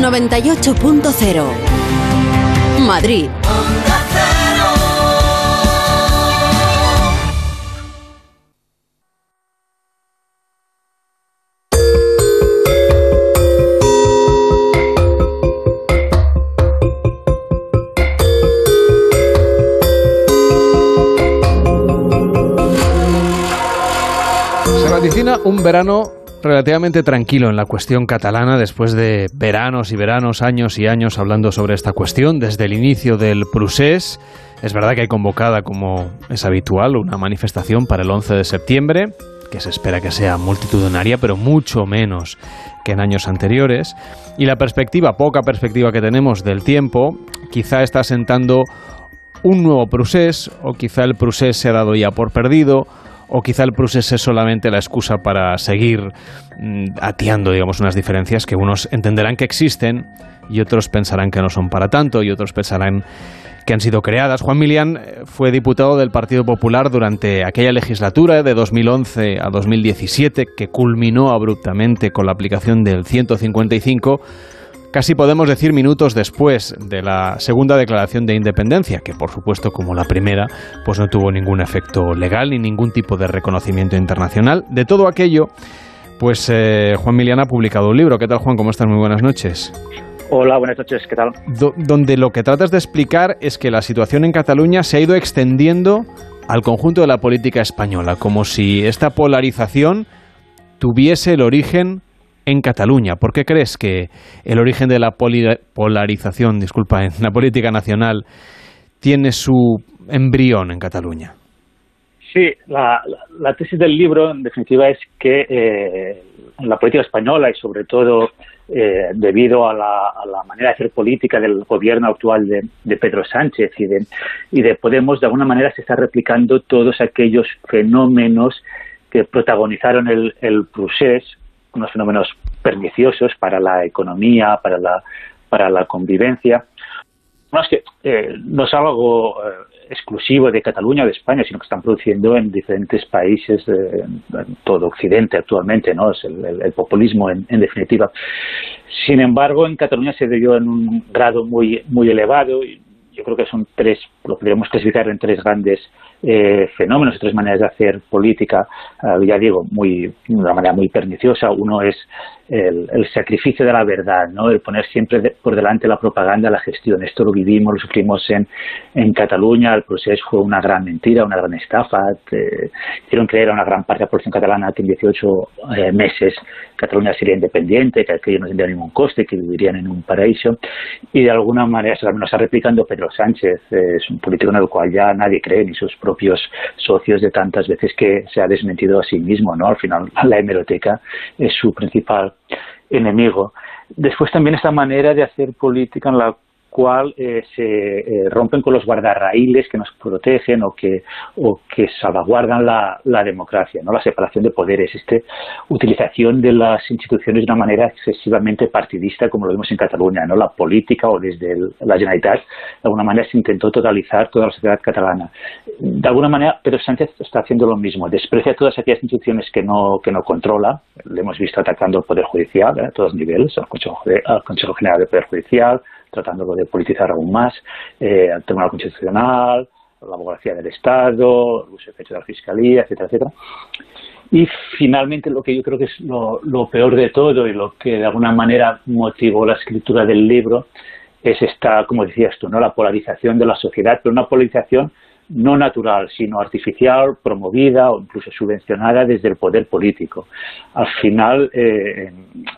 98.0 Madrid. Un verano relativamente tranquilo en la cuestión catalana después de veranos y veranos, años y años hablando sobre esta cuestión desde el inicio del procés. Es verdad que hay convocada, como es habitual, una manifestación para el 11 de septiembre, que se espera que sea multitudinaria, pero mucho menos que en años anteriores. Y la perspectiva, poca perspectiva que tenemos del tiempo, quizá está sentando un nuevo procés, o quizá el procés se ha dado ya por perdido, o quizá el procés es solamente la excusa para seguir mm, atiando, digamos, unas diferencias que unos entenderán que existen y otros pensarán que no son para tanto y otros pensarán que han sido creadas. Juan Milián eh, fue diputado del Partido Popular durante aquella legislatura de 2011 a 2017 que culminó abruptamente con la aplicación del 155 casi podemos decir minutos después de la segunda declaración de independencia, que por supuesto como la primera, pues no tuvo ningún efecto legal ni ningún tipo de reconocimiento internacional. De todo aquello, pues eh, Juan Miliana ha publicado un libro. ¿Qué tal Juan? ¿Cómo estás? Muy buenas noches. Hola, buenas noches, ¿qué tal? Do donde lo que tratas de explicar es que la situación en Cataluña se ha ido extendiendo al conjunto de la política española, como si esta polarización tuviese el origen en Cataluña. ¿Por qué crees que el origen de la polarización, disculpa, en la política nacional tiene su embrión en Cataluña? Sí, la, la, tesis del libro, en definitiva, es que eh, la política española y sobre todo eh, debido a la, manera de hacer política del gobierno actual de, Pedro Sánchez y de, y de Podemos, de alguna manera se está replicando todos aquellos fenómenos que protagonizaron el, el unos fenómenos perniciosos para la economía, para la, para la convivencia. No es que eh, no es algo eh, exclusivo de Cataluña o de España, sino que están produciendo en diferentes países, de, en todo Occidente actualmente, ¿no? Es el, populismo en, en, definitiva. Sin embargo, en Cataluña se dio en un grado muy, muy elevado y yo creo que son tres, lo podríamos clasificar en tres grandes eh, fenómenos, tres maneras de hacer política, uh, ya digo, muy, de una manera muy perniciosa. Uno es el, el, sacrificio de la verdad, ¿no? el poner siempre de, por delante la propaganda, la gestión. Esto lo vivimos, lo sufrimos en, en Cataluña, el proceso fue una gran mentira, una gran estafa. Hicieron creer a una gran parte de la población catalana que en 18 eh, meses Cataluña sería independiente, que aquello no tendría ningún coste, que vivirían en un paraíso. Y de alguna manera, se lo está replicando Pedro Sánchez, eh, es un político en el cual ya nadie cree, ni sus propios socios de tantas veces que se ha desmentido a sí mismo, ¿no? Al final la hemeroteca es su principal enemigo. Después también esta manera de hacer política en la cual eh, se eh, rompen con los guardarraíles que nos protegen o que, o que salvaguardan la, la, democracia, no la separación de poderes, esta utilización de las instituciones de una manera excesivamente partidista, como lo vimos en Cataluña, no la política o desde el, la Generalitat, de alguna manera se intentó totalizar toda la sociedad catalana. De alguna manera, Pedro Sánchez está haciendo lo mismo, desprecia todas aquellas instituciones que no, que no controla, lo hemos visto atacando al Poder Judicial ¿eh? a todos niveles, al Consejo, al Consejo General del Poder Judicial, tratándolo de politizar aún más, eh, al Tribunal Constitucional, la abogacía del Estado, el uso de la Fiscalía, etcétera, etcétera. Y finalmente lo que yo creo que es lo, peor de todo y lo que de alguna manera motivó la escritura del libro es esta, como decías tú, ¿no? la polarización de la sociedad, pero una polarización no natural, sino artificial, promovida o incluso subvencionada desde el poder político. Al final, eh,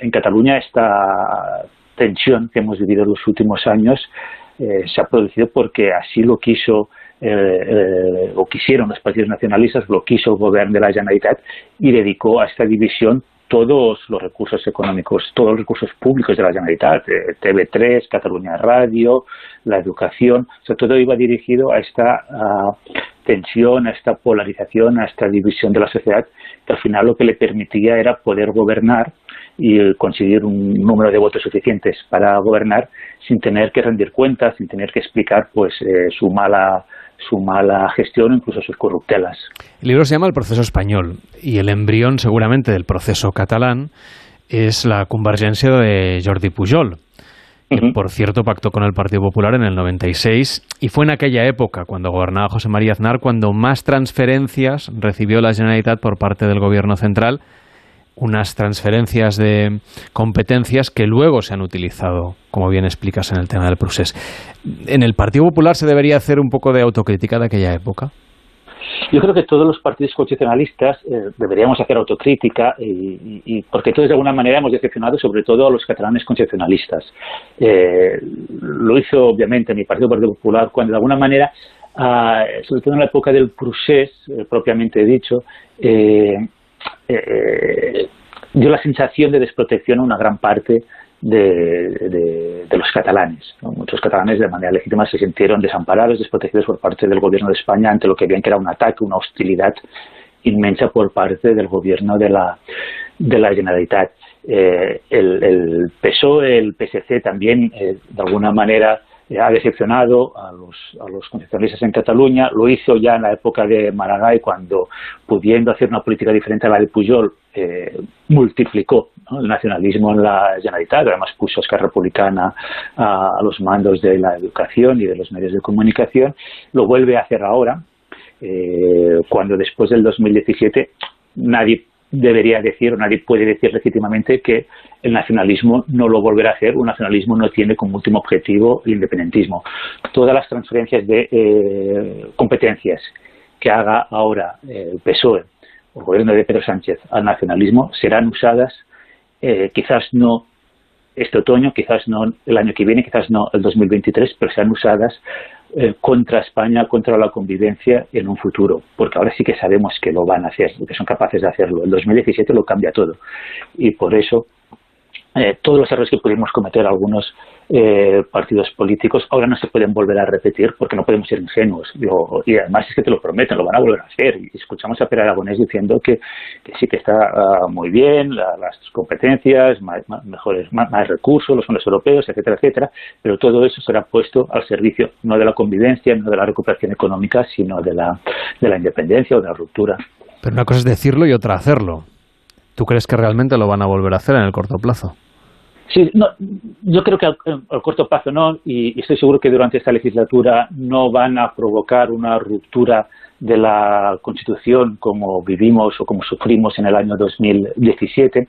en, Cataluña esta tensión que hemos vivido en los últimos años eh, se ha producido porque así lo quiso eh, eh, o quisieron los partidos nacionalistas, lo quiso el gobierno de la Generalitat y dedicó a esta división todos los recursos económicos, todos los recursos públicos de la Generalitat, eh, TV3, Cataluña Radio, la educación, o sea, todo iba dirigido a esta tensión, a esta polarización, a esta división de la sociedad, que al final lo que le permitía era poder gobernar y conseguir un número de votos suficientes para gobernar sin tener que rendir cuentas, sin tener que explicar pues eh, su mala su mala gestión, incluso sus corruptelas. El libro se llama El proceso español y el embrión seguramente del proceso catalán es la convergencia de Jordi Pujol. por cierto pactó con el Partido Popular en el 96 y fue en aquella época, cuando gobernaba José María Aznar, cuando más transferencias recibió la Generalitat por parte del Gobierno central, unas transferencias de competencias que luego se han utilizado, como bien explicas en el tema del proceso. ¿En el Partido Popular se debería hacer un poco de autocrítica de aquella época? Yo creo que todos los partidos constitucionalistas eh, deberíamos hacer autocrítica y, porque todos de alguna manera hemos decepcionado sobre todo a los catalanes constitucionalistas. Eh, lo hizo obviamente mi Partido Partido Popular cuando de alguna manera, ah, sobre todo en la época del procés, eh, propiamente dicho, dio la sensación de desprotección a una gran parte de, los catalanes. Muchos catalanes de manera legítima se sintieron desamparados, desprotegidos por parte del gobierno de España ante lo que veían que era un ataque, una hostilidad inmensa por parte del gobierno de la, de la Generalitat. Eh, el, el PSOE, el PSC también, eh, de alguna manera, eh, ha decepcionado a los, a los constitucionalistas en Cataluña. Lo hizo ya en la época de Maragall, cuando, pudiendo hacer una política diferente a la de Pujol, eh, multiplicó el nacionalismo en la Generalitat. Además, puso a Esquerra Republicana a, los mandos de la educación y de los medios de comunicación. Lo vuelve a hacer ahora, eh, cuando después del 2017 nadie debería decir o nadie puede decir legítimamente que el nacionalismo no lo volverá a hacer, un nacionalismo no tiene como último objetivo el independentismo. Todas las transferencias de eh, competencias que haga ahora el PSOE o el gobierno de Pedro Sánchez al nacionalismo serán usadas eh, quizás no este otoño, quizás no el año que viene, quizás no el 2023, pero serán usadas eh, contra España, contra la convivencia en un futuro, porque ahora sí que sabemos que lo van a hacer, que son capaces de hacerlo. El 2017 lo cambia todo y por eso eh, todos los errores que pudimos cometer algunos eh, partidos políticos ahora no se pueden volver a repetir porque no podemos ser ingenuos. y además es que te lo prometen, lo van a volver a hacer. Y escuchamos a Pere Aragonés diciendo que, sí que está ah, muy bien, las competencias, más, mejores, más, recursos, los fondos europeos, etcétera, etcétera, pero todo eso será puesto al servicio no de la convivencia, no de la recuperación económica, sino de la, de la independencia o de la ruptura. Pero una cosa es decirlo y otra hacerlo. ¿Tú crees que realmente lo van a volver a hacer en el corto plazo? Sí, no, yo creo que al, corto plazo no, y, estoy seguro que durante esta legislatura no van a provocar una ruptura de la Constitución como vivimos o como sufrimos en el año 2017,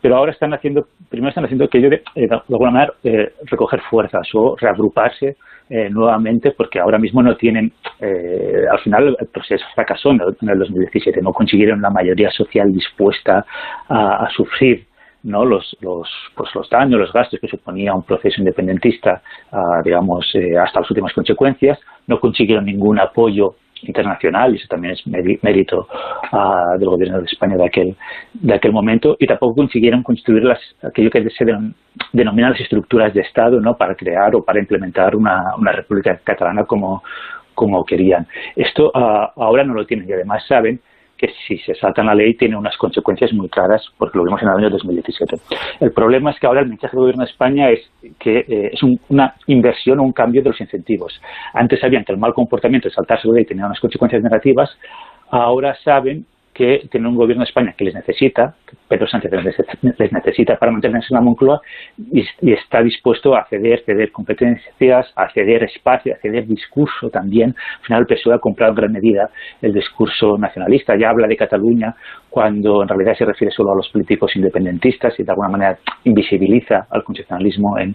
pero ahora están haciendo, primero están haciendo que yo de, eh, de alguna manera eh, recoger fuerzas o reagruparse eh, nuevamente porque ahora mismo no tienen, al final el proceso fracasó en el, 2017, no consiguieron la mayoría social dispuesta a sufrir no los, los, pues los daños, los gastos que suponía un proceso independentista, ah, digamos, eh, hasta las últimas consecuencias, no consiguieron ningún apoyo internacional, y eso también es mérito ah, del gobierno de España de aquel, de aquel momento, y tampoco consiguieron construir las, aquello que se denomina las estructuras de Estado ¿no? para crear o para implementar una, una república catalana como, como querían. Esto ah, ahora no lo tienen y además saben que si se salta la ley tiene unas consecuencias muy claras, porque lo vimos en el año 2017. El problema es que ahora el mensaje del Gobierno de España es que eh, es una inversión o un cambio de los incentivos. Antes sabían que el mal comportamiento de saltarse la ley tenía unas consecuencias negativas, ahora saben que tienen un gobierno de España que les necesita, Pedro Sánchez les necesita para mantenerse en la Moncloa y, está dispuesto a ceder, ceder competencias, a ceder espacio, a ceder discurso también. Al final el PSOE ha comprado en gran medida el discurso nacionalista, ya habla de Cataluña cuando en realidad se refiere solo a los políticos independentistas y de alguna manera invisibiliza al constitucionalismo en,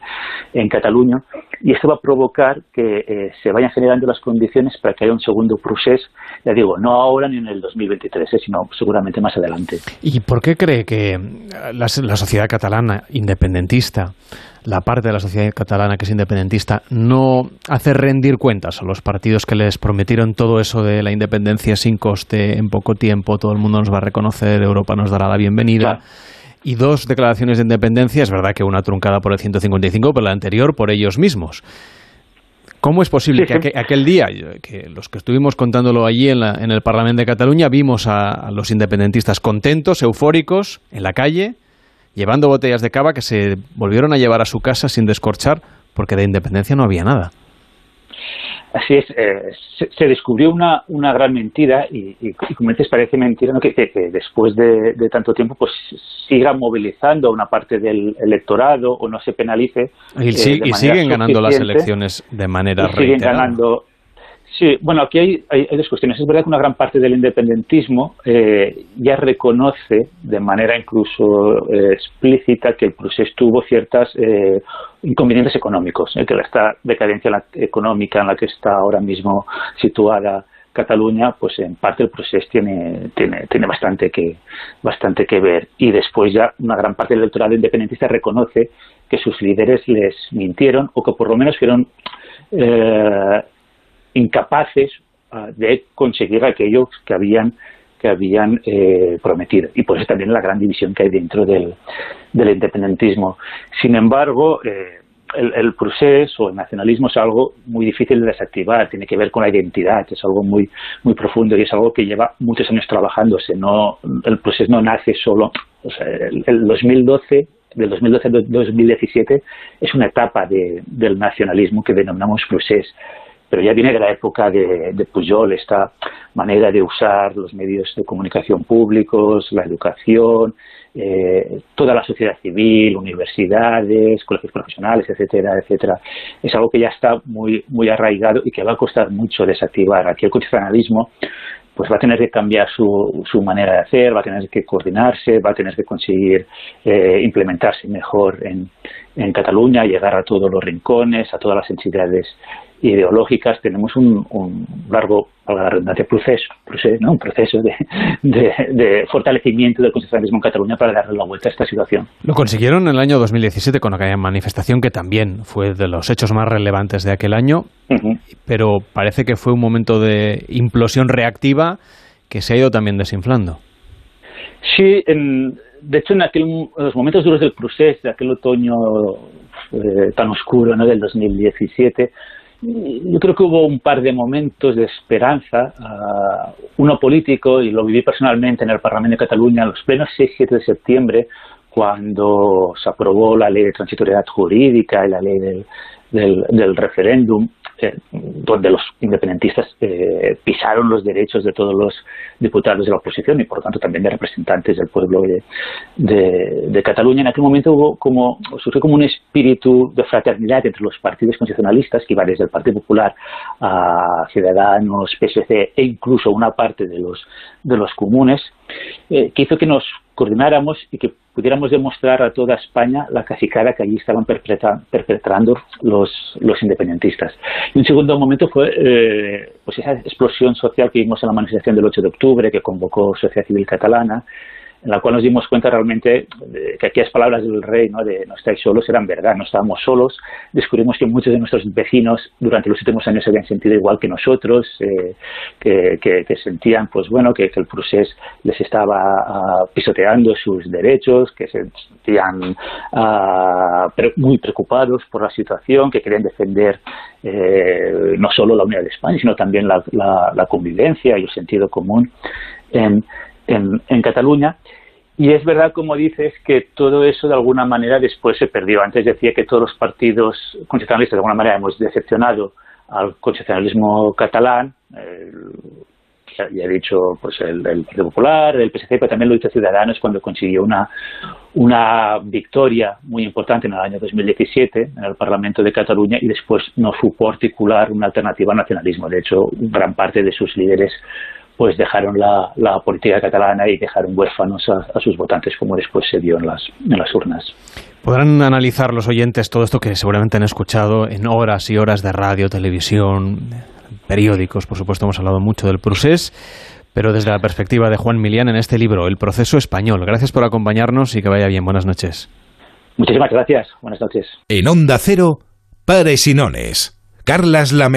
en Cataluña. Y esto va a provocar que eh, se vayan generando las condiciones para que haya un segundo proceso, ya digo, no ahora ni en el 2023, sino seguramente más adelante. ¿Y por qué cree que la, sociedad catalana independentista, la parte de la sociedad catalana que es independentista, no hace rendir cuentas a los partidos que les prometieron todo eso de la independencia sin coste en poco tiempo, todo el mundo nos va a reconocer, Europa nos dará la bienvenida? y dos declaraciones de independencia, es verdad que una truncada por el 155, pero la anterior por ellos mismos. ¿Cómo es posible que aquel, día, que los que estuvimos contándolo allí en, el Parlamento de Cataluña, vimos a, los independentistas contentos, eufóricos, en la calle, llevando botellas de cava que se volvieron a llevar a su casa sin descorchar, porque de independencia no había nada? Así es, eh, se, descubrió una, una gran mentira y, como dices parece mentira que, después de, tanto tiempo pues siga movilizando a una parte del electorado o no se penalice. Y, eh, y siguen ganando las elecciones de manera reiterada. Siguen ganando Sí, bueno, aquí hay, hay, dos cuestiones. Es verdad que una gran parte del independentismo eh, ya reconoce de manera incluso eh, explícita que el proceso tuvo ciertos eh, inconvenientes económicos, que esta decadencia económica en la que está ahora mismo situada Cataluña, pues en parte el proceso tiene, tiene, tiene bastante, que, bastante que ver. Y después ya una gran parte del electorado independentista reconoce que sus líderes les mintieron o que por lo menos fueron incapaces ah, de conseguir aquello que habían que habían eh, prometido. Y por eso también la gran división que hay dentro del, independentismo. Sin embargo, eh, el, el proceso o el nacionalismo es algo muy difícil de desactivar, tiene que ver con la identidad, es algo muy muy profundo y es algo que lleva muchos años trabajándose. No, el proceso no nace solo. O el, el 2012 del 2012 al 2017 es una etapa de, del nacionalismo que denominamos proceso pero ya viene de la época de, de, Pujol, esta manera de usar los medios de comunicación públicos, la educación, eh, toda la sociedad civil, universidades, colegios profesionales, etcétera, etcétera. Es algo que ya está muy, muy arraigado y que va a costar mucho desactivar. Aquí el constitucionalismo pues va a tener que cambiar su, su manera de hacer, va a tener que coordinarse, va a tener que conseguir eh, implementarse mejor en, en Cataluña, llegar a todos los rincones, a todas las entidades ideológicas, tenemos un, largo, a la redundancia, proceso, ¿no? un proceso de, fortalecimiento del constitucionalismo en Cataluña para darle la vuelta a esta situación. Lo consiguieron en el año 2017 con aquella manifestación que también fue de los hechos más relevantes de aquel año, pero parece que fue un momento de implosión reactiva que se ha ido también desinflando. Sí, de hecho en, aquel, los momentos duros del proceso, de aquel otoño eh, tan oscuro ¿no? del 2017, yo creo que hubo un par de momentos de esperanza, uh, uno político, y lo viví personalmente en el Parlamento de Cataluña, los plenos 6 y 7 de septiembre, cuando se aprobó la ley de transitoriedad jurídica y la ley del, del, referéndum, donde los independentistas eh, pisaron los derechos de todos los diputados de la oposición y por tanto también de representantes del pueblo de, de, Cataluña. En aquel momento hubo como, surgió como un espíritu de fraternidad entre los partidos constitucionalistas que iba desde el Partido Popular a Ciudadanos, PSC e incluso una parte de los, de los comunes, eh, que hizo que nos coordináramos y que pudiéramos demostrar a toda España la cacicada que allí estaban perpetrando los, los independentistas. Y un segundo momento fue eh, pues esa explosión social que vimos en la manifestación del 8 de octubre que convocó Sociedad Civil Catalana, en la cual nos dimos cuenta realmente que aquellas palabras del rey, ¿no? de no estáis solos, eran verdad, no estábamos solos. Descubrimos que muchos de nuestros vecinos durante los últimos años habían sentido igual que nosotros, eh, que, que, sentían pues bueno que, el procés les estaba ah, pisoteando sus derechos, que se sentían uh, muy preocupados por la situación, que querían defender eh, no solo la unidad de España, sino también la, convivencia y el sentido común en, en Cataluña. Y es verdad, como dices, que todo eso de alguna manera después se perdió. Antes decía que todos los partidos constitucionalistas de alguna manera hemos decepcionado al constitucionalismo catalán. ya he dicho pues el, Partido Popular, el PSC, pero también lo hizo Ciudadanos cuando consiguió una, una victoria muy importante en el año 2017 en el Parlamento de Cataluña y después no supo articular una alternativa al nacionalismo. De hecho, gran parte de sus líderes pues dejaron la, la, política catalana y dejaron huérfanos a, sus votantes, como después se vio en las, en las urnas. Podrán analizar los oyentes todo esto que seguramente han escuchado en horas y horas de radio, televisión, periódicos, por supuesto hemos hablado mucho del procés, pero desde la perspectiva de Juan Milián en este libro, El proceso español. Gracias por acompañarnos y que vaya bien. Buenas noches. Muchísimas gracias. Buenas noches. En Onda Cero, Pares y Nones. Carlas